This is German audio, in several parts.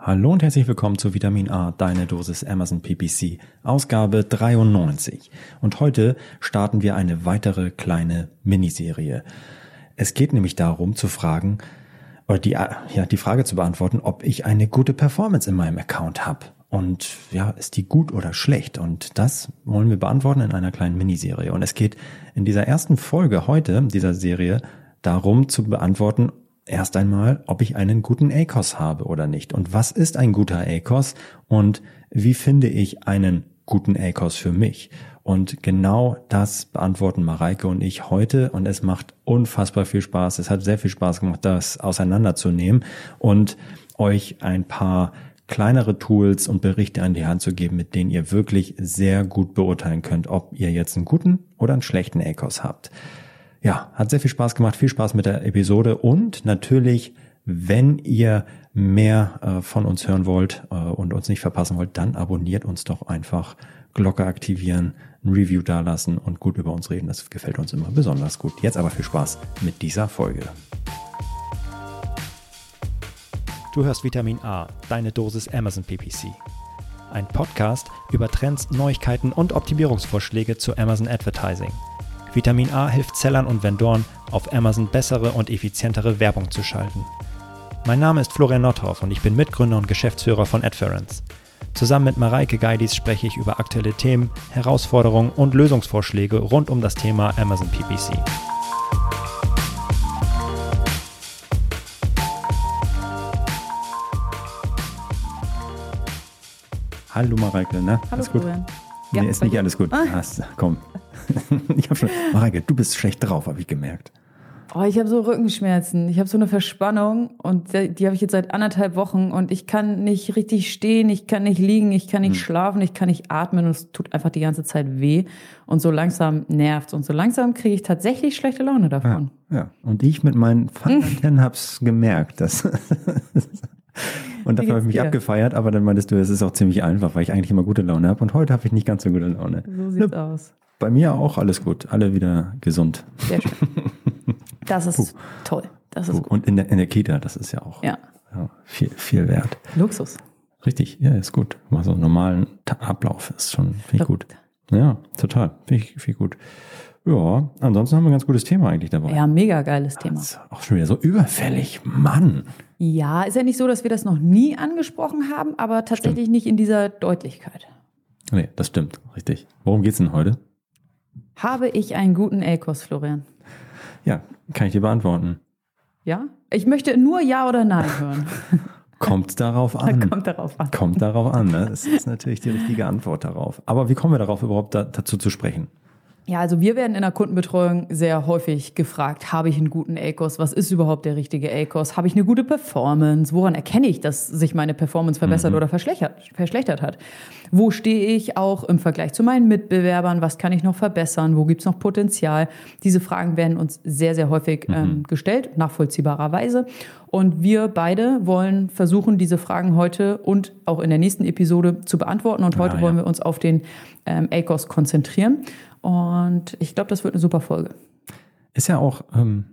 Hallo und herzlich willkommen zu Vitamin A, deine Dosis Amazon PPC, Ausgabe 93. Und heute starten wir eine weitere kleine Miniserie. Es geht nämlich darum zu fragen, oder die, ja, die Frage zu beantworten, ob ich eine gute Performance in meinem Account habe. Und ja, ist die gut oder schlecht? Und das wollen wir beantworten in einer kleinen Miniserie. Und es geht in dieser ersten Folge heute dieser Serie darum zu beantworten, erst einmal, ob ich einen guten ACOS habe oder nicht. Und was ist ein guter ACOS und wie finde ich einen guten ACOS für mich? Und genau das beantworten Mareike und ich heute und es macht unfassbar viel Spaß. Es hat sehr viel Spaß gemacht, das auseinanderzunehmen und euch ein paar kleinere Tools und Berichte an die Hand zu geben, mit denen ihr wirklich sehr gut beurteilen könnt, ob ihr jetzt einen guten oder einen schlechten ACOS habt ja, hat sehr viel Spaß gemacht, viel Spaß mit der Episode und natürlich, wenn ihr mehr äh, von uns hören wollt äh, und uns nicht verpassen wollt, dann abonniert uns doch einfach, Glocke aktivieren, ein Review dalassen und gut über uns reden. Das gefällt uns immer besonders gut. Jetzt aber viel Spaß mit dieser Folge. Du hörst Vitamin A, deine Dosis Amazon PPC. Ein Podcast über Trends, Neuigkeiten und Optimierungsvorschläge zu Amazon Advertising – Vitamin A hilft Sellern und Vendoren, auf Amazon bessere und effizientere Werbung zu schalten. Mein Name ist Florian Nordhoff und ich bin Mitgründer und Geschäftsführer von Adference. Zusammen mit Mareike Geidis spreche ich über aktuelle Themen, Herausforderungen und Lösungsvorschläge rund um das Thema Amazon PPC. Hallo Mareike, ne? Hallo alles gut? Florian. Nee, ist nicht alles gut. Ah. Hast, komm, ich habe schon, Mareike, du bist schlecht drauf, habe ich gemerkt. Oh, ich habe so Rückenschmerzen. Ich habe so eine Verspannung und die, die habe ich jetzt seit anderthalb Wochen und ich kann nicht richtig stehen, ich kann nicht liegen, ich kann nicht hm. schlafen, ich kann nicht atmen und es tut einfach die ganze Zeit weh und so langsam nervt und so langsam kriege ich tatsächlich schlechte Laune davon. Ja, ja. und ich mit meinen Fanantennen habe es gemerkt, dass und dafür habe ich mich dir? abgefeiert, aber dann meintest du, es ist auch ziemlich einfach, weil ich eigentlich immer gute Laune habe und heute habe ich nicht ganz so gute Laune. So sieht's ne, aus. Bei mir auch alles gut, alle wieder gesund. Sehr schön. Das ist Puh. toll. Das ist Puh. Und in der, in der Kita, das ist ja auch ja. ja. viel, viel wert. Luxus. Richtig, ja, ist gut. Mal so einen normalen Ablauf ist schon, ich gut. Ja, total. Finde ich, ich gut. Ja, ansonsten haben wir ein ganz gutes Thema eigentlich dabei. Ja, mega geiles Thema. Das ist auch schon wieder so überfällig. Mann. Ja, ist ja nicht so, dass wir das noch nie angesprochen haben, aber tatsächlich stimmt. nicht in dieser Deutlichkeit. Nee, das stimmt. Richtig. Worum geht es denn heute? Habe ich einen guten ACOS, Florian? Ja, kann ich dir beantworten. Ja? Ich möchte nur Ja oder Nein hören. Kommt darauf an. Kommt darauf an. Kommt darauf an. Ne? Das ist natürlich die richtige Antwort darauf. Aber wie kommen wir darauf überhaupt da, dazu zu sprechen? Ja, also wir werden in der Kundenbetreuung sehr häufig gefragt, habe ich einen guten ACOS? Was ist überhaupt der richtige ACOS? Habe ich eine gute Performance? Woran erkenne ich, dass sich meine Performance verbessert mhm. oder verschlechtert, verschlechtert hat? Wo stehe ich auch im Vergleich zu meinen Mitbewerbern? Was kann ich noch verbessern? Wo gibt es noch Potenzial? Diese Fragen werden uns sehr, sehr häufig mhm. ähm, gestellt, nachvollziehbarerweise. Und wir beide wollen versuchen, diese Fragen heute und auch in der nächsten Episode zu beantworten. Und heute ah, ja. wollen wir uns auf den ähm, ACOS konzentrieren. Und ich glaube, das wird eine super Folge. Ist ja auch, ähm,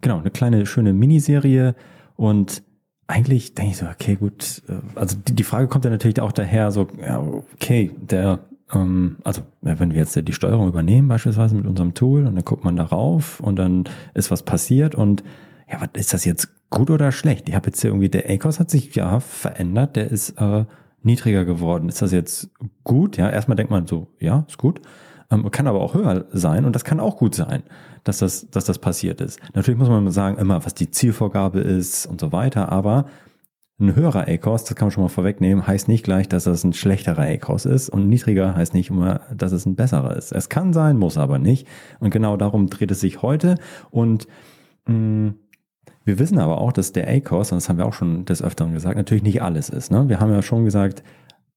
genau, eine kleine, schöne Miniserie. Und eigentlich denke ich so, okay, gut. Äh, also die, die Frage kommt ja natürlich auch daher, so, ja, okay, der, ähm, also wenn wir jetzt die Steuerung übernehmen, beispielsweise mit unserem Tool, und dann guckt man darauf und dann ist was passiert und ja, was ist das jetzt gut oder schlecht? Ich habe jetzt hier irgendwie, der ACOS hat sich ja verändert, der ist äh, niedriger geworden. Ist das jetzt gut? Ja, erstmal denkt man so, ja, ist gut. Ähm, kann aber auch höher sein und das kann auch gut sein, dass das, dass das passiert ist. Natürlich muss man sagen, immer, was die Zielvorgabe ist und so weiter, aber ein höherer ACOS, das kann man schon mal vorwegnehmen, heißt nicht gleich, dass das ein schlechterer ACOS ist und niedriger heißt nicht immer, dass es ein besserer ist. Es kann sein, muss aber nicht. Und genau darum dreht es sich heute. Und mh, mm, wir wissen aber auch, dass der ACOS, und das haben wir auch schon des Öfteren gesagt, natürlich nicht alles ist. Ne? Wir haben ja schon gesagt,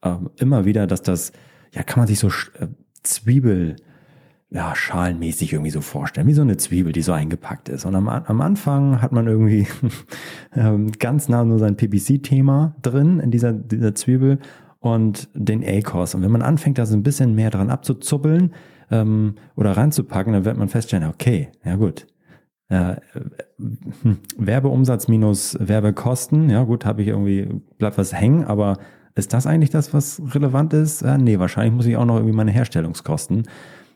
äh, immer wieder, dass das, ja, kann man sich so äh, Zwiebel, ja, schalenmäßig irgendwie so vorstellen, wie so eine Zwiebel, die so eingepackt ist. Und am, am Anfang hat man irgendwie ähm, ganz nah nur sein PPC-Thema drin in dieser, dieser Zwiebel und den A-Kurs. Und wenn man anfängt, da so ein bisschen mehr dran abzuzuppeln ähm, oder reinzupacken, dann wird man feststellen, okay, ja gut, äh, Werbeumsatz minus Werbekosten. Ja, gut, habe ich irgendwie, bleibt was hängen, aber ist das eigentlich das, was relevant ist? Äh, nee, wahrscheinlich muss ich auch noch irgendwie meine Herstellungskosten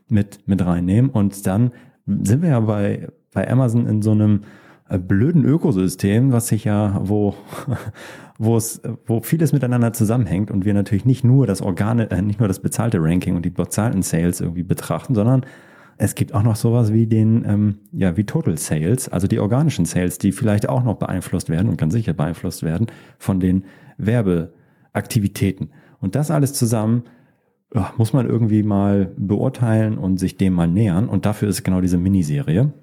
mit, mit reinnehmen. Und dann sind wir ja bei, bei Amazon in so einem äh, blöden Ökosystem, was sich ja, wo, wo es, wo vieles miteinander zusammenhängt und wir natürlich nicht nur das Organe, äh, nicht nur das bezahlte Ranking und die bezahlten Sales irgendwie betrachten, sondern es gibt auch noch sowas wie den, ähm, ja, wie Total Sales, also die organischen Sales, die vielleicht auch noch beeinflusst werden und ganz sicher beeinflusst werden von den Werbeaktivitäten. Und das alles zusammen muss man irgendwie mal beurteilen und sich dem mal nähern. Und dafür ist genau diese Miniserie.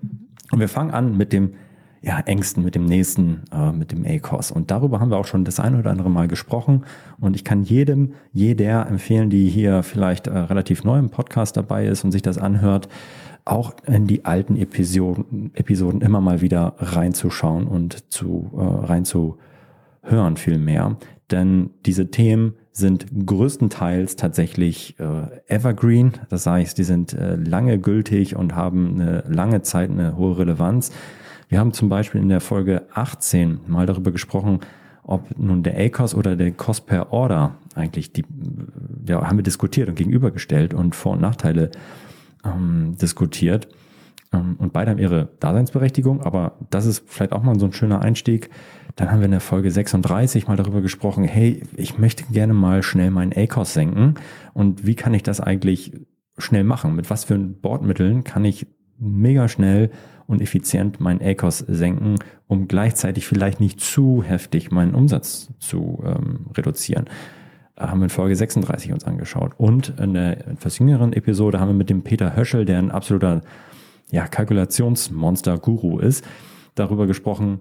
Und wir fangen an mit dem ja, engsten, mit dem nächsten, äh, mit dem ACOS. Und darüber haben wir auch schon das eine oder andere Mal gesprochen. Und ich kann jedem, jeder empfehlen, die hier vielleicht äh, relativ neu im Podcast dabei ist und sich das anhört, auch in die alten Episoden, Episoden immer mal wieder reinzuschauen und zu äh, reinzuhören viel mehr. Denn diese Themen sind größtenteils tatsächlich äh, evergreen. Das heißt, die sind äh, lange gültig und haben eine lange Zeit eine hohe Relevanz. Wir haben zum Beispiel in der Folge 18 mal darüber gesprochen, ob nun der ACOS oder der Cost per Order eigentlich die, ja, haben wir diskutiert und gegenübergestellt und Vor- und Nachteile ähm, diskutiert. Ähm, und beide haben ihre Daseinsberechtigung, aber das ist vielleicht auch mal so ein schöner Einstieg. Dann haben wir in der Folge 36 mal darüber gesprochen, hey, ich möchte gerne mal schnell meinen ACOS senken und wie kann ich das eigentlich schnell machen? Mit was für Bordmitteln kann ich mega schnell und effizient meinen ACOS senken, um gleichzeitig vielleicht nicht zu heftig meinen Umsatz zu ähm, reduzieren. Haben wir in Folge 36 uns angeschaut. Und in der etwas jüngeren Episode haben wir mit dem Peter Höschel, der ein absoluter ja, Kalkulationsmonster-Guru ist, darüber gesprochen,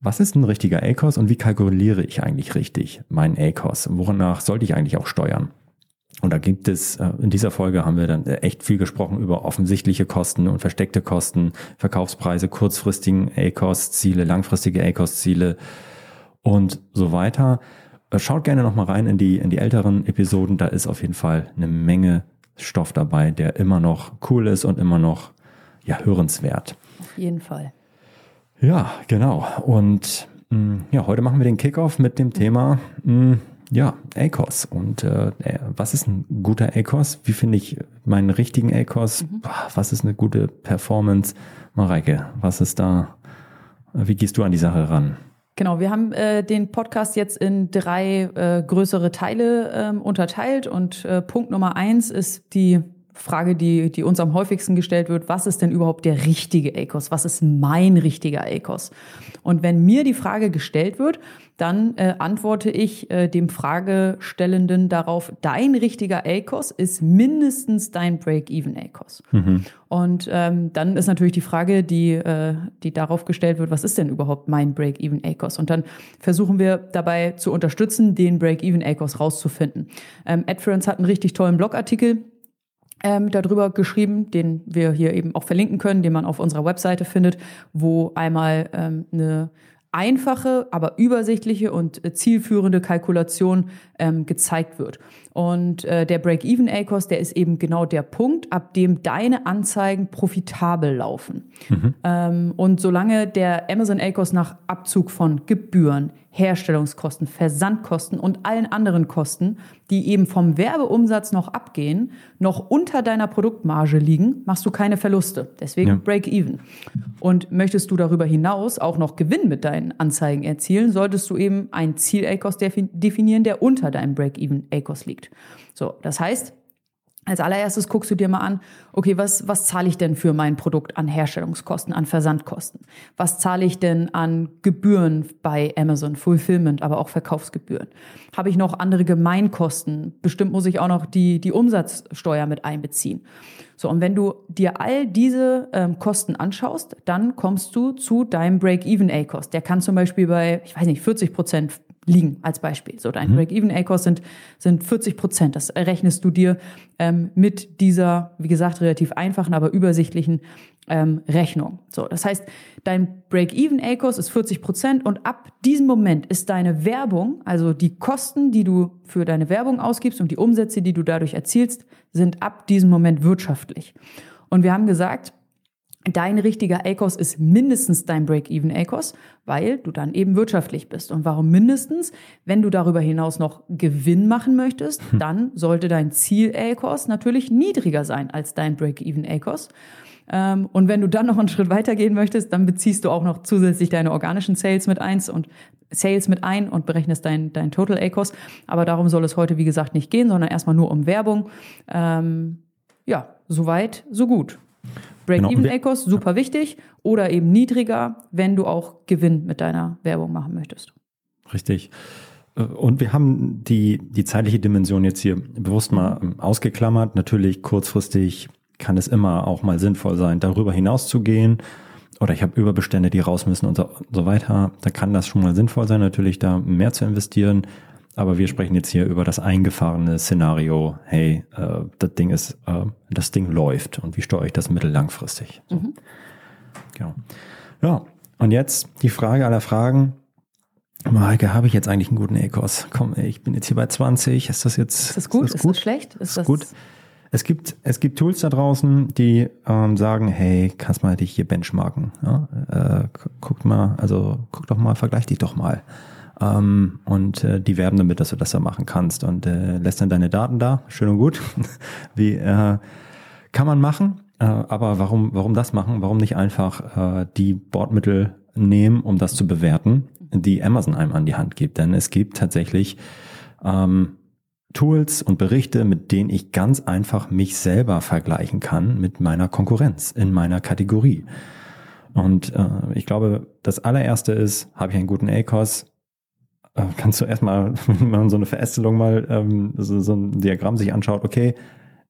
was ist ein richtiger ACOS und wie kalkuliere ich eigentlich richtig meinen ACOS? Wonach sollte ich eigentlich auch steuern? Und da gibt es, äh, in dieser Folge haben wir dann echt viel gesprochen über offensichtliche Kosten und versteckte Kosten, Verkaufspreise, kurzfristigen A-Cost-Ziele, langfristige A-Cost-Ziele und so weiter. Äh, schaut gerne nochmal rein in die, in die älteren Episoden. Da ist auf jeden Fall eine Menge Stoff dabei, der immer noch cool ist und immer noch ja, hörenswert. Auf jeden Fall. Ja, genau. Und mh, mm, ja, heute machen wir den Kickoff mit dem Thema mh, mm, ja, ACOS. Und äh, äh, was ist ein guter ACOS? Wie finde ich meinen richtigen ACOS? Mhm. Was ist eine gute Performance? Mareike, was ist da? Wie gehst du an die Sache ran? Genau, wir haben äh, den Podcast jetzt in drei äh, größere Teile ähm, unterteilt und äh, Punkt Nummer eins ist die Frage, die, die uns am häufigsten gestellt wird, was ist denn überhaupt der richtige ACOS? Was ist mein richtiger ACOS? Und wenn mir die Frage gestellt wird, dann äh, antworte ich äh, dem Fragestellenden darauf, dein richtiger ACOS ist mindestens dein Break-Even ACOS. Mhm. Und ähm, dann ist natürlich die Frage, die, äh, die darauf gestellt wird, was ist denn überhaupt mein Break-Even ACOS? Und dann versuchen wir dabei zu unterstützen, den Break-Even ACOS rauszufinden. Ähm, AdFerence hat einen richtig tollen Blogartikel ähm, darüber geschrieben, den wir hier eben auch verlinken können, den man auf unserer Webseite findet, wo einmal ähm, eine einfache, aber übersichtliche und äh, zielführende Kalkulation ähm, gezeigt wird. Und äh, der Break-Even-ACOS, der ist eben genau der Punkt, ab dem deine Anzeigen profitabel laufen. Mhm. Ähm, und solange der Amazon ACOS nach Abzug von Gebühren, Herstellungskosten, Versandkosten und allen anderen Kosten, die eben vom Werbeumsatz noch abgehen, noch unter deiner Produktmarge liegen, machst du keine Verluste. Deswegen ja. Break-Even. Und möchtest du darüber hinaus auch noch Gewinn mit deinen Anzeigen erzielen, solltest du eben einen Ziel-ACOS definieren, der unter deinem Break-Even-ACOS liegt. So, das heißt, als allererstes guckst du dir mal an, okay, was, was zahle ich denn für mein Produkt an Herstellungskosten, an Versandkosten? Was zahle ich denn an Gebühren bei Amazon, Fulfillment, aber auch Verkaufsgebühren? Habe ich noch andere Gemeinkosten? Bestimmt muss ich auch noch die, die Umsatzsteuer mit einbeziehen. So, und wenn du dir all diese ähm, Kosten anschaust, dann kommst du zu deinem Break-Even-A-Cost. Der kann zum Beispiel bei, ich weiß nicht, 40 Prozent liegen als Beispiel. So dein mhm. Break-Even-A-Cost sind, sind 40 Prozent. Das rechnest du dir ähm, mit dieser, wie gesagt, relativ einfachen, aber übersichtlichen ähm, Rechnung. So, das heißt, dein Break-Even-A-Cost ist 40 Prozent und ab diesem Moment ist deine Werbung, also die Kosten, die du für deine Werbung ausgibst und die Umsätze, die du dadurch erzielst, sind ab diesem Moment wirtschaftlich. Und wir haben gesagt, Dein richtiger ACOS ist mindestens dein Break-Even ACOS, weil du dann eben wirtschaftlich bist. Und warum mindestens? Wenn du darüber hinaus noch Gewinn machen möchtest, hm. dann sollte dein Ziel ACOS natürlich niedriger sein als dein Break-Even ACOS. Ähm, und wenn du dann noch einen Schritt weiter gehen möchtest, dann beziehst du auch noch zusätzlich deine organischen Sales mit eins und Sales mit ein und berechnest dein, dein Total ACOS. Aber darum soll es heute, wie gesagt, nicht gehen, sondern erstmal nur um Werbung. Ähm, ja, soweit, so gut. Break-Even-ACOS, genau. super wichtig. Oder eben niedriger, wenn du auch Gewinn mit deiner Werbung machen möchtest. Richtig. Äh, und wir haben die, die zeitliche Dimension jetzt hier bewusst mal ähm, ausgeklammert. Natürlich kurzfristig kann es immer auch mal sinnvoll sein, darüber hinaus zu gehen. Oder ich habe Überbestände, die raus müssen und so, so weiter. Da kann das schon mal sinnvoll sein, natürlich da mehr zu investieren. Aber wir sprechen jetzt hier über das eingefahrene Szenario. Hey, äh, das Ding ist, äh, das Ding läuft und wie steuere ich das mittellangfristig? So. Mhm. Genau. Ja, und jetzt die Frage aller Fragen. Maike, habe ich jetzt eigentlich einen guten ECOS? Komm, ich bin jetzt hier bei 20. Ist das jetzt? Ist das gut? Ist das, gut? Ist das schlecht? Ist, ist das gut? Es gibt, es gibt Tools da draußen, die ähm, sagen, hey, kannst mal dich hier benchmarken. Ja? Äh, guck mal, also guck doch mal, vergleich dich doch mal. Ähm, und äh, die werben damit, dass du das da machen kannst und äh, lässt dann deine Daten da. Schön und gut. Wie äh, kann man machen? Äh, aber warum, warum das machen? Warum nicht einfach äh, die Bordmittel nehmen, um das zu bewerten, die Amazon einem an die Hand gibt? Denn es gibt tatsächlich ähm, Tools und Berichte, mit denen ich ganz einfach mich selber vergleichen kann mit meiner Konkurrenz in meiner Kategorie. Und äh, ich glaube, das allererste ist, habe ich einen guten ACOS? Äh, kannst du erstmal, wenn man so eine Verästelung mal, ähm, so, so ein Diagramm sich anschaut, okay,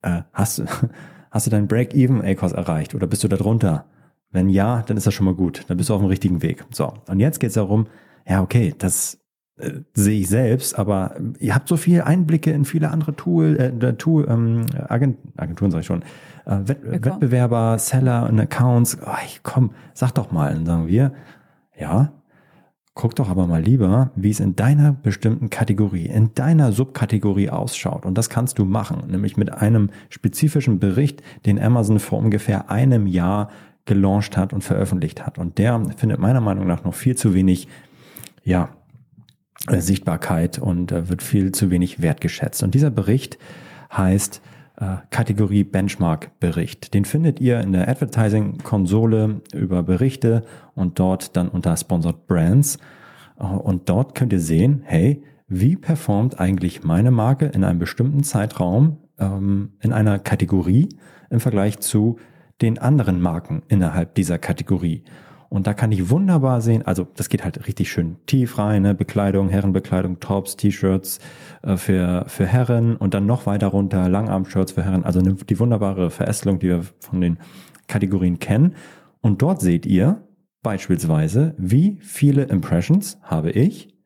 äh, hast, du hast du deinen Break-Even ACOS erreicht oder bist du da drunter? Wenn ja, dann ist das schon mal gut. Dann bist du auf dem richtigen Weg. So. Und jetzt geht es darum, ja, okay, das äh, sehe ich selbst, aber ihr habt so viele Einblicke in viele andere Tool, äh, Tool ähm, Agent, Agenturen sage ich schon, äh, Wett, Wettbewerber, Seller und Accounts. Oh, komm, sag doch mal. Dann sagen wir, ja, Guck doch aber mal lieber, wie es in deiner bestimmten Kategorie, in deiner Subkategorie ausschaut. Und das kannst du machen, nämlich mit einem spezifischen Bericht, den Amazon vor ungefähr einem Jahr gelauncht hat und veröffentlicht hat. Und der findet meiner Meinung nach noch viel zu wenig, ja, äh, Sichtbarkeit und äh, wird viel zu wenig wertgeschätzt. Und dieser Bericht heißt Kategorie Benchmark Bericht. Den findet ihr in der Advertising Konsole über Berichte und dort dann unter Sponsored Brands. Äh, und dort könnt ihr sehen, hey, wie performt eigentlich meine Marke in einem bestimmten Zeitraum ähm, in einer Kategorie im Vergleich zu den anderen Marken innerhalb dieser Kategorie. Und da kann ich wunderbar sehen, also das geht halt richtig schön tief rein, ne? Bekleidung, Herrenbekleidung, Tops, T-Shirts äh, für, für Herren und dann noch weiter runter Langarm-Shirts für Herren. Also eine, die wunderbare Verästelung, die wir von den Kategorien kennen. Und dort seht ihr beispielsweise, wie viele Impressions habe ich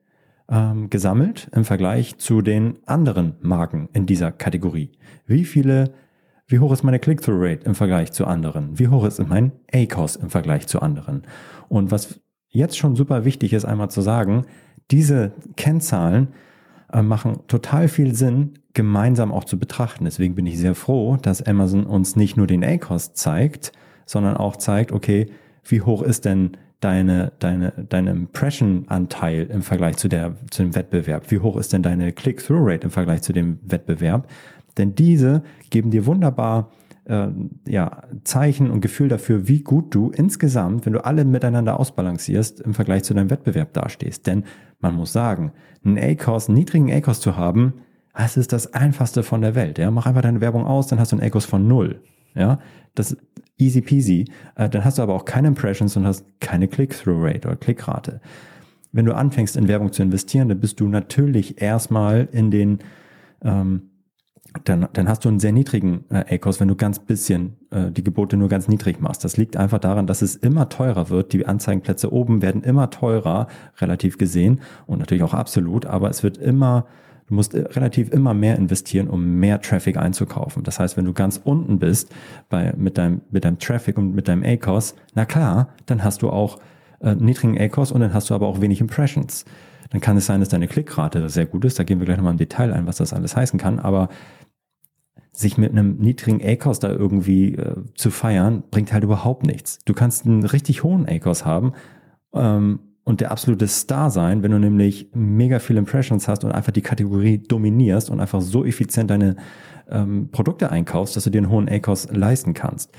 ähm, gesammelt im Vergleich zu den anderen Marken in dieser Kategorie. Wie viele wie hoch ist meine Click-Through-Rate im Vergleich zu anderen? Wie hoch ist mein ACOS im Vergleich zu anderen? Und was jetzt schon super wichtig ist, einmal zu sagen, diese Kennzahlen äh, machen total viel Sinn, gemeinsam auch zu betrachten. Deswegen bin ich sehr froh, dass Amazon uns nicht nur den ACOS zeigt, sondern auch zeigt, okay, wie hoch ist denn deine, deine, deine Impression-Anteil im Vergleich zu, der, zu dem Wettbewerb? Wie hoch ist denn deine Click-Through-Rate im Vergleich zu dem Wettbewerb? Denn diese geben dir wunderbar äh, ja, Zeichen und Gefühl dafür, wie gut du insgesamt, wenn du alle miteinander ausbalancierst, im Vergleich zu deinem Wettbewerb dastehst. Denn man muss sagen, einen A-Kurs, einen niedrigen A-Kurs zu haben, das ist das einfachste von der Welt. Ja? Mach einfach deine Werbung aus, dann hast du einen A-Kurs von null. Ja, das ist easy peasy. Äh, dann hast du aber auch keine Impressions und hast keine Click-Through-Rate oder Klickrate. Wenn du anfängst, in Werbung zu investieren, dann bist du natürlich erstmal in den ähm, dann, dann hast du einen sehr niedrigen äh, ACOS, wenn du ganz bisschen äh, die Gebote nur ganz niedrig machst. Das liegt einfach daran, dass es immer teurer wird. Die Anzeigenplätze oben werden immer teurer, relativ gesehen und natürlich auch absolut, aber es wird immer, du musst äh, relativ immer mehr investieren, um mehr Traffic einzukaufen. Das heißt, wenn du ganz unten bist bei, mit, deinem, mit deinem Traffic und mit deinem ACOS, na klar, dann hast du auch äh, niedrigen ACOS und dann hast du aber auch wenig Impressions. Dann kann es sein, dass deine Klickrate sehr gut ist. Da gehen wir gleich nochmal im Detail ein, was das alles heißen kann. Aber sich mit einem niedrigen A-Cost da irgendwie äh, zu feiern, bringt halt überhaupt nichts. Du kannst einen richtig hohen A-Cost haben ähm, und der absolute Star sein, wenn du nämlich mega viele Impressions hast und einfach die Kategorie dominierst und einfach so effizient deine ähm, Produkte einkaufst, dass du dir einen hohen A-Cost leisten kannst.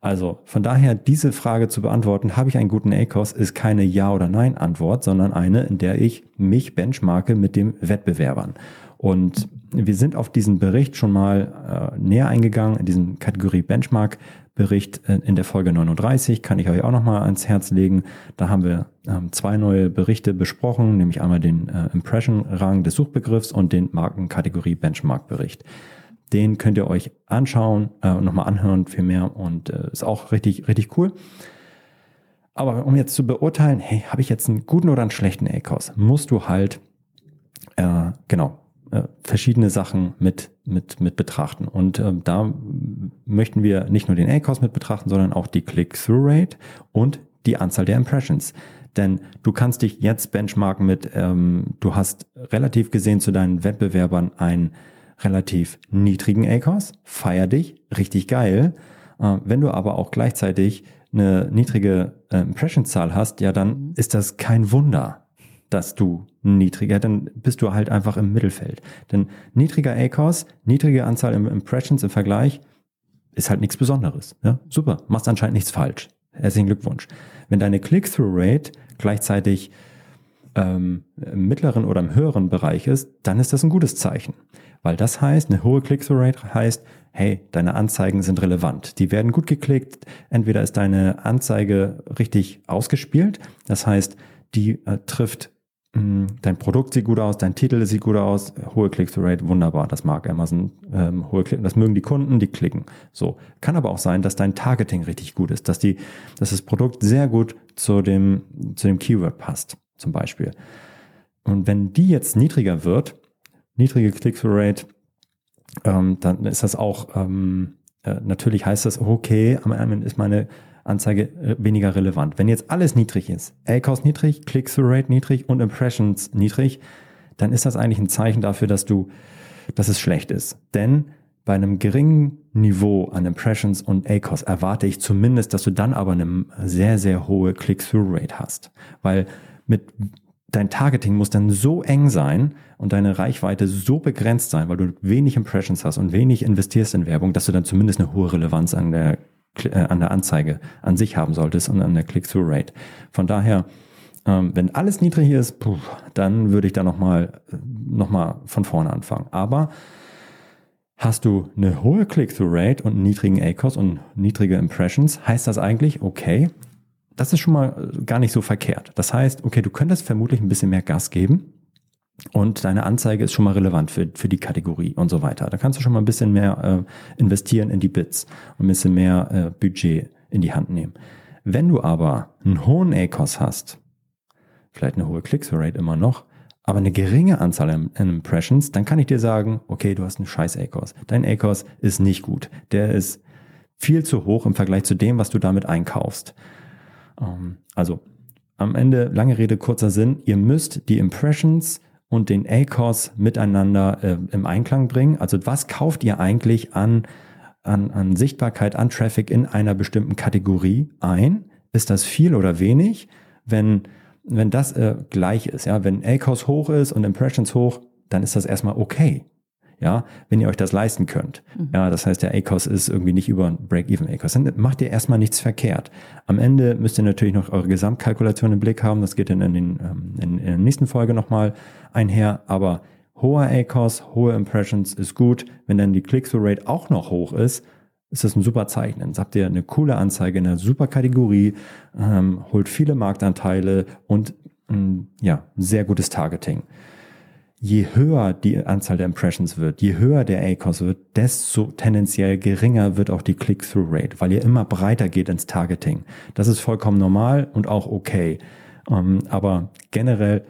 Also von daher diese Frage zu beantworten, habe ich einen guten ACOS, ist keine Ja- oder Nein-Antwort, sondern eine, in der ich mich benchmarke mit dem Wettbewerbern. Und wir sind auf diesen Bericht schon mal äh, näher eingegangen, in diesen Kategorie Benchmark-Bericht äh, in der Folge 39, kann ich euch auch nochmal ans Herz legen. Da haben wir ähm, zwei neue Berichte besprochen, nämlich einmal den äh, Impression-Rang des Suchbegriffs und den Markenkategorie Benchmark-Bericht. Den könnt ihr euch anschauen äh, nochmal anhören viel mehr und äh, ist auch richtig, richtig cool. Aber um jetzt zu beurteilen, hey, habe ich jetzt einen guten oder einen schlechten ACOS, musst du halt, äh, genau, äh, verschiedene Sachen mit, mit, mit betrachten. Und äh, da möchten wir nicht nur den ACOS mit betrachten, sondern auch die Click-Through-Rate und die Anzahl der Impressions. Denn du kannst dich jetzt benchmarken mit, ähm, du hast relativ gesehen zu deinen Wettbewerbern ein relativ niedrigen ACOS, feier dich, richtig geil. Äh, wenn du aber auch gleichzeitig eine niedrige äh, Impression-Zahl hast, ja, dann mhm. ist das kein Wunder, dass du niedriger, dann bist du halt einfach im Mittelfeld. Denn niedriger ACOS, niedrige Anzahl Impressions im Vergleich, ist halt nichts Besonderes. Ja? Super, machst anscheinend nichts falsch. Herzlichen Glückwunsch. Wenn deine Click-Through-Rate gleichzeitig ähm, im mittleren oder im höheren Bereich ist, dann ist das ein gutes Zeichen. Weil das heißt, eine hohe Click-Through-Rate heißt, hey, deine Anzeigen sind relevant. Die werden gut geklickt. Entweder ist deine Anzeige richtig ausgespielt. Das heißt, die äh, trifft mh, hm, dein Produkt sieht gut aus, dein Titel sieht gut aus, hohe Click-Through-Rate, wunderbar. Das mag Amazon, ähm, hohe Klick, das mögen die Kunden, die klicken. So. Kann aber auch sein, dass dein Targeting richtig gut ist, dass die, dass das Produkt sehr gut zu dem, zu dem Keyword passt, zum Beispiel. Und wenn die jetzt niedriger wird, niedrige Click-Through-Rate, ähm, dann ist das auch, ähm, äh, natürlich heißt das, okay, am Ende ist meine Anzeige äh, weniger relevant. Wenn jetzt alles niedrig ist, A-Cost niedrig, Click-Through-Rate niedrig und Impressions niedrig, dann ist das eigentlich ein Zeichen dafür, dass du, dass es schlecht ist. Denn bei einem geringen Niveau an Impressions und A-Cost erwarte ich zumindest, dass du dann aber eine sehr, sehr hohe Click-Through-Rate hast. Weil mit dein Targeting muss dann so eng sein und deine Reichweite so begrenzt sein, weil du wenig Impressions hast und wenig investierst in Werbung, dass du dann zumindest eine hohe Relevanz an der, äh, an der Anzeige an sich haben solltest und an der Click-Through-Rate. Von daher, ähm, wenn alles niedrig ist, dann würde ich da nochmal noch mal von vorne anfangen. Aber Hast du eine hohe Click-Through-Rate und einen niedrigen ACOS und niedrige Impressions, heißt das eigentlich, okay, das ist schon mal gar nicht so verkehrt. Das heißt, okay, du könntest vermutlich ein bisschen mehr Gas geben und deine Anzeige ist schon mal relevant für, für die Kategorie und so weiter. Da kannst du schon mal ein bisschen mehr äh, investieren in die Bits und ein bisschen mehr äh, Budget in die Hand nehmen. Wenn du aber einen hohen ACOS hast, vielleicht eine hohe Click-Through-Rate immer noch, aber eine geringe Anzahl an Impressions, dann kann ich dir sagen, okay, du hast einen scheiß ACOS. Dein ACOS ist nicht gut. Der ist viel zu hoch im Vergleich zu dem, was du damit einkaufst. Ähm, also am Ende, lange Rede, kurzer Sinn, ihr müsst die Impressions und den ACOS miteinander äh, im Einklang bringen. Also was kauft ihr eigentlich an, an, an Sichtbarkeit, an Traffic in einer bestimmten Kategorie ein? Ist das viel oder wenig? Wenn, wenn das äh, gleich ist, ja, wenn ACOS hoch ist und Impressions hoch, dann ist das erstmal okay ja, wenn ihr euch das leisten könnt. Mhm. Ja, das heißt, der ACOS ist irgendwie nicht über Break-Even ACOS. Dann macht ihr erstmal nichts verkehrt. Am Ende müsst ihr natürlich noch eure Gesamtkalkulation im Blick haben. Das geht dann in, den, ähm, in, in der nächsten Folge nochmal einher. Aber hoher ACOS, hohe Impressions ist gut. Wenn dann die Click-Through-Rate auch noch hoch ist, ist das ein super Zeichen. Dann habt ihr eine coole Anzeige in einer super Kategorie, ähm, holt viele Marktanteile und ähm, ja, sehr gutes Targeting je höher die Anzahl der Impressions wird, je höher der ACOS wird, desto tendenziell geringer wird auch die Click-Through-Rate, weil ihr immer breiter geht ins Targeting. Das ist vollkommen normal und auch okay. Ähm, aber generell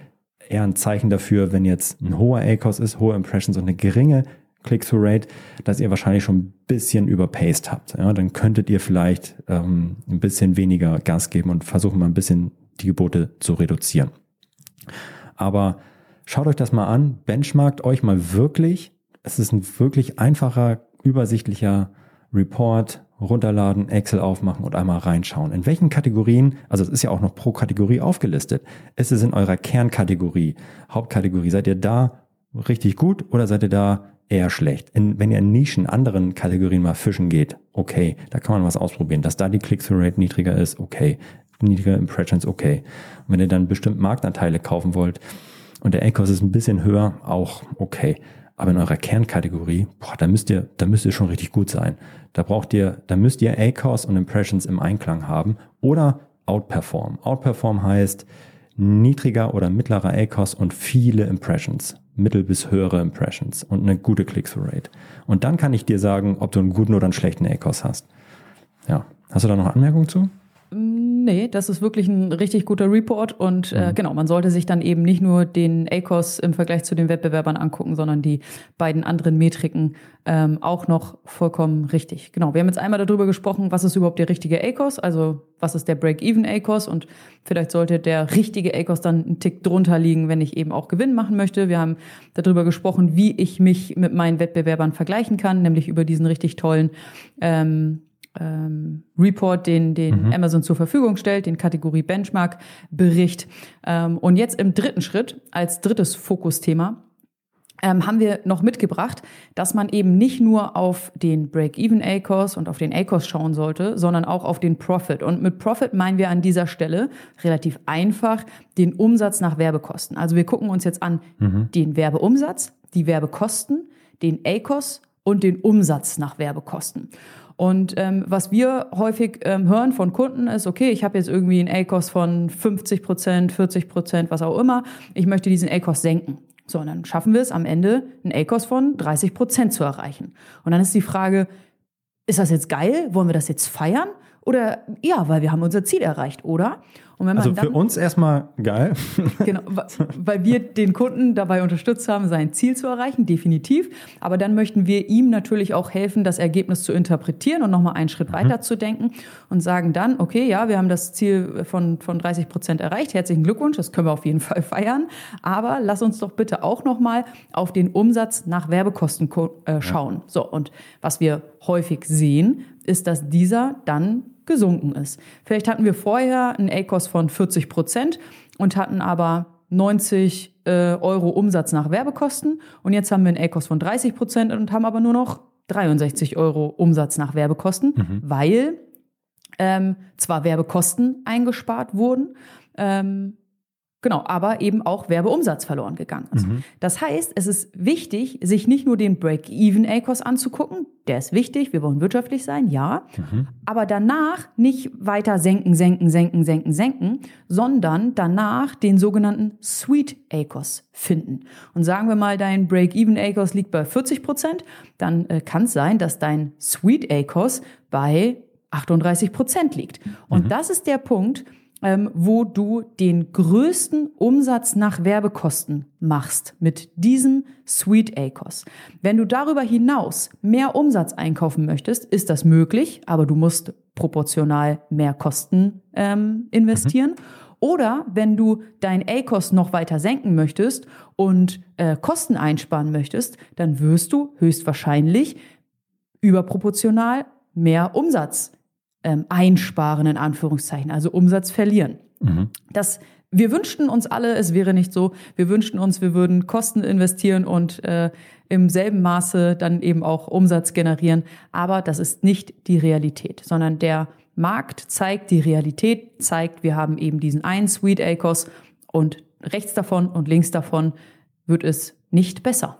eher ein Zeichen dafür, wenn jetzt ein hoher ACOS ist, hohe Impressions und eine geringe Click-Through-Rate, dass ihr wahrscheinlich schon ein bisschen überpaced habt. Ja, dann könntet ihr vielleicht ähm, ein bisschen weniger Gas geben und versuchen mal ein bisschen die Gebote zu reduzieren. Aber Schaut euch das mal an, benchmarkt euch mal wirklich. Es ist ein wirklich einfacher übersichtlicher Report, runterladen, Excel aufmachen und einmal reinschauen. In welchen Kategorien, also es ist ja auch noch pro Kategorie aufgelistet, ist es in eurer Kernkategorie, Hauptkategorie, seid ihr da richtig gut oder seid ihr da eher schlecht? In, wenn ihr in Nischen, anderen Kategorien mal fischen geht, okay, da kann man was ausprobieren. Dass da die Click-Through-Rate niedriger ist, okay. Niedrigere Impressions, okay. Und wenn ihr dann bestimmt Marktanteile kaufen wollt und der ACOS ist ein bisschen höher, auch okay. Aber in eurer Kernkategorie, boah, da müsst ihr, da müsst ihr schon richtig gut sein. Da braucht ihr, da müsst ihr ACOS und Impressions im Einklang haben oder outperform. Outperform heißt niedriger oder mittlerer ACOS und viele Impressions. Mittel bis höhere Impressions und eine gute Click-Through-Rate. Und dann kann ich dir sagen, ob du einen guten oder einen schlechten ACOS hast. Ja. Hast du da noch Anmerkungen zu? Nee, das ist wirklich ein richtig guter Report und äh, mhm. genau, man sollte sich dann eben nicht nur den ACOS im Vergleich zu den Wettbewerbern angucken, sondern die beiden anderen Metriken ähm, auch noch vollkommen richtig. Genau, wir haben jetzt einmal darüber gesprochen, was ist überhaupt der richtige ACOS, also was ist der Break-Even ACOS und vielleicht sollte der richtige ACOS dann einen Tick drunter liegen, wenn ich eben auch Gewinn machen möchte. Wir haben darüber gesprochen, wie ich mich mit meinen Wettbewerbern vergleichen kann, nämlich über diesen richtig tollen ähm, ähm, Report, den, den mhm. Amazon zur Verfügung stellt, den Kategorie Benchmark Bericht. Ähm, und jetzt im dritten Schritt, als drittes Fokusthema, ähm, haben wir noch mitgebracht, dass man eben nicht nur auf den Break-Even ACOS und auf den ACOS schauen sollte, sondern auch auf den Profit. Und mit Profit meinen wir an dieser Stelle relativ einfach den Umsatz nach Werbekosten. Also wir gucken uns jetzt an mhm. den Werbeumsatz, die Werbekosten, den ACOS und den Umsatz nach Werbekosten. Und ähm, was wir häufig ähm, hören von Kunden ist, okay, ich habe jetzt irgendwie einen ACOS von 50 Prozent, 40 Prozent, was auch immer. Ich möchte diesen ACOS senken. So, und dann schaffen wir es am Ende, einen ACOS von 30 Prozent zu erreichen. Und dann ist die Frage, ist das jetzt geil? Wollen wir das jetzt feiern? Oder ja, weil wir haben unser Ziel erreicht, oder? also für uns erstmal geil. Genau, weil wir den Kunden dabei unterstützt haben, sein Ziel zu erreichen, definitiv. Aber dann möchten wir ihm natürlich auch helfen, das Ergebnis zu interpretieren und nochmal einen Schritt mhm. weiter zu denken und sagen dann, okay, ja, wir haben das Ziel von, von 30 Prozent erreicht. Herzlichen Glückwunsch, das können wir auf jeden Fall feiern. Aber lass uns doch bitte auch nochmal auf den Umsatz nach Werbekosten äh, schauen. Ja. So, und was wir häufig sehen, ist, dass dieser dann gesunken ist. Vielleicht hatten wir vorher einen ACOS von 40 Prozent und hatten aber 90 äh, Euro Umsatz nach Werbekosten und jetzt haben wir einen ACOS von 30 Prozent und haben aber nur noch 63 Euro Umsatz nach Werbekosten, mhm. weil ähm, zwar Werbekosten eingespart wurden, ähm, Genau, aber eben auch Werbeumsatz verloren gegangen ist. Mhm. Das heißt, es ist wichtig, sich nicht nur den Break-Even-ACOS anzugucken, der ist wichtig, wir wollen wirtschaftlich sein, ja, mhm. aber danach nicht weiter senken, senken, senken, senken, senken, sondern danach den sogenannten Sweet ACOS finden. Und sagen wir mal, dein Break-Even-ACOS liegt bei 40 Prozent, dann äh, kann es sein, dass dein Sweet ACOS bei 38 Prozent liegt. Und mhm. das ist der Punkt, ähm, wo du den größten Umsatz nach Werbekosten machst mit diesem Sweet ACOS. Wenn du darüber hinaus mehr Umsatz einkaufen möchtest, ist das möglich, aber du musst proportional mehr Kosten ähm, investieren. Mhm. Oder wenn du dein ACOS noch weiter senken möchtest und äh, Kosten einsparen möchtest, dann wirst du höchstwahrscheinlich überproportional mehr Umsatz ähm, einsparen, in Anführungszeichen, also Umsatz verlieren. Mhm. Das wir wünschten uns alle, es wäre nicht so. Wir wünschten uns, wir würden Kosten investieren und äh, im selben Maße dann eben auch Umsatz generieren. Aber das ist nicht die Realität, sondern der Markt zeigt die Realität, zeigt, wir haben eben diesen einen Sweet ACOS und rechts davon und links davon wird es nicht besser.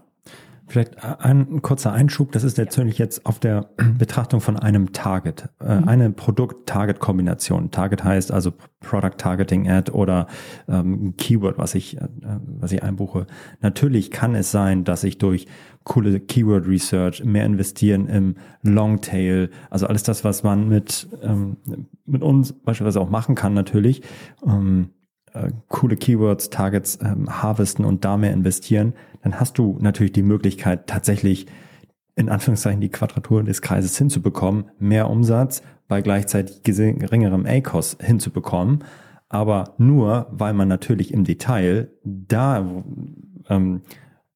Vielleicht ein kurzer Einschub, das ist natürlich jetzt auf der Betrachtung von einem Target, äh, mhm. eine Produkt-Target-Kombination. Target heißt also Product Targeting Ad oder ähm, Keyword, was ich, äh, was ich einbuche. Natürlich kann es sein, dass ich durch coole Keyword Research mehr investieren im Longtail, also alles das, was man mit, ähm, mit uns beispielsweise auch machen kann natürlich. Ähm, äh, coole Keywords, Targets ähm, harvesten und da mehr investieren, dann hast du natürlich die Möglichkeit, tatsächlich in Anführungszeichen die Quadratur des Kreises hinzubekommen, mehr Umsatz bei gleichzeitig geringerem ACOS hinzubekommen, aber nur, weil man natürlich im Detail da ähm,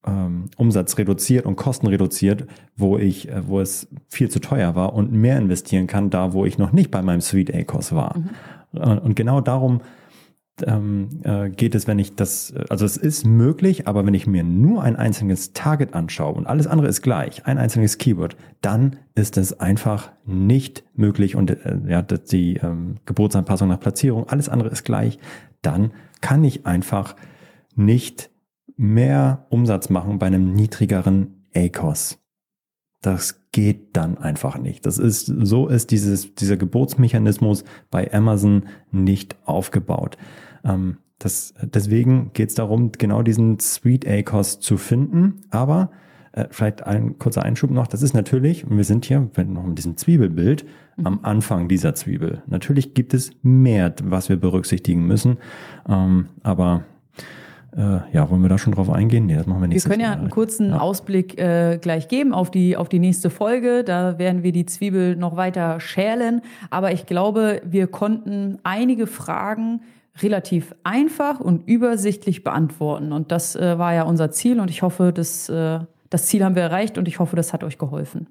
ähm, Umsatz reduziert und Kosten reduziert, wo ich, äh, wo es viel zu teuer war und mehr investieren kann, da wo ich noch nicht bei meinem Suite A-Kurs war. Mhm. Und genau darum ähm, äh, geht es, wenn ich das, also es ist möglich, aber wenn ich mir nur ein einzelnes Target anschaue und alles andere ist gleich, ein einzelnes Keyword, dann ist es einfach nicht möglich und äh, ja, die ähm, Geburtsanpassung nach Platzierung, alles andere ist gleich, dann kann ich einfach nicht mehr Umsatz machen bei einem niedrigeren ACOS. Das geht dann einfach nicht. Das ist, so ist dieses, dieser Geburtsmechanismus bei Amazon nicht aufgebaut. Ähm, das, deswegen geht es darum, genau diesen Sweet ACOS zu finden. Aber äh, vielleicht ein kurzer Einschub noch. Das ist natürlich, und wir sind hier noch mit diesem Zwiebelbild mhm. am Anfang dieser Zwiebel. Natürlich gibt es mehr, was wir berücksichtigen müssen. Ähm, aber äh, ja, wollen wir da schon drauf eingehen? Nee, das machen wir nicht. Wir können ja einen kurzen ja. Ausblick äh, gleich geben auf die, auf die nächste Folge. Da werden wir die Zwiebel noch weiter schälen. Aber ich glaube, wir konnten einige Fragen relativ einfach und übersichtlich beantworten. Und das äh, war ja unser Ziel. Und ich hoffe, dass, äh, das Ziel haben wir erreicht und ich hoffe, das hat euch geholfen.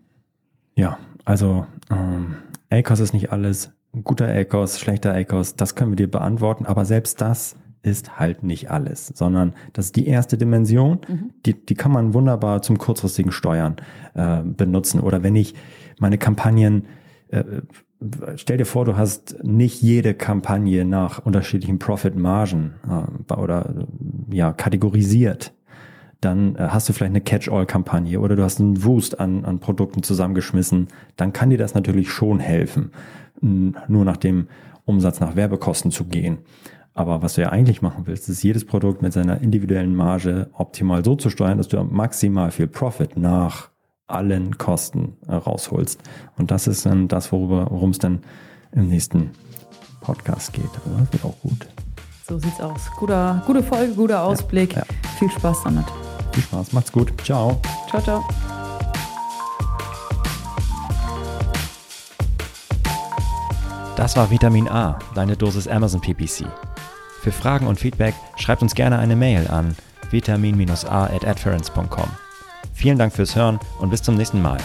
Ja, also ähm, ACOS ist nicht alles. Guter ACOS, schlechter ACOS, das können wir dir beantworten. Aber selbst das ist halt nicht alles, sondern das ist die erste Dimension, mhm. die, die kann man wunderbar zum kurzfristigen Steuern äh, benutzen. Oder wenn ich meine Kampagnen, äh, stell dir vor, du hast nicht jede Kampagne nach unterschiedlichen Profit-Margen äh, oder ja, kategorisiert. Dann äh, hast du vielleicht eine Catch-all-Kampagne oder du hast einen Wust an, an Produkten zusammengeschmissen. Dann kann dir das natürlich schon helfen, nur nach dem Umsatz nach Werbekosten zu gehen. Aber was du ja eigentlich machen willst, ist jedes Produkt mit seiner individuellen Marge optimal so zu steuern, dass du maximal viel Profit nach allen Kosten äh, rausholst. Und das ist dann das, worüber, worum es dann im nächsten Podcast geht. Aber das wird auch gut. So sieht's aus. Guter, gute Folge, guter Ausblick. Ja, ja. Viel Spaß damit. Viel Spaß, macht's gut. Ciao. Ciao, ciao. Das war Vitamin A, deine Dosis Amazon PPC. Für Fragen und Feedback schreibt uns gerne eine Mail an vitamin-a at Vielen Dank fürs Hören und bis zum nächsten Mal.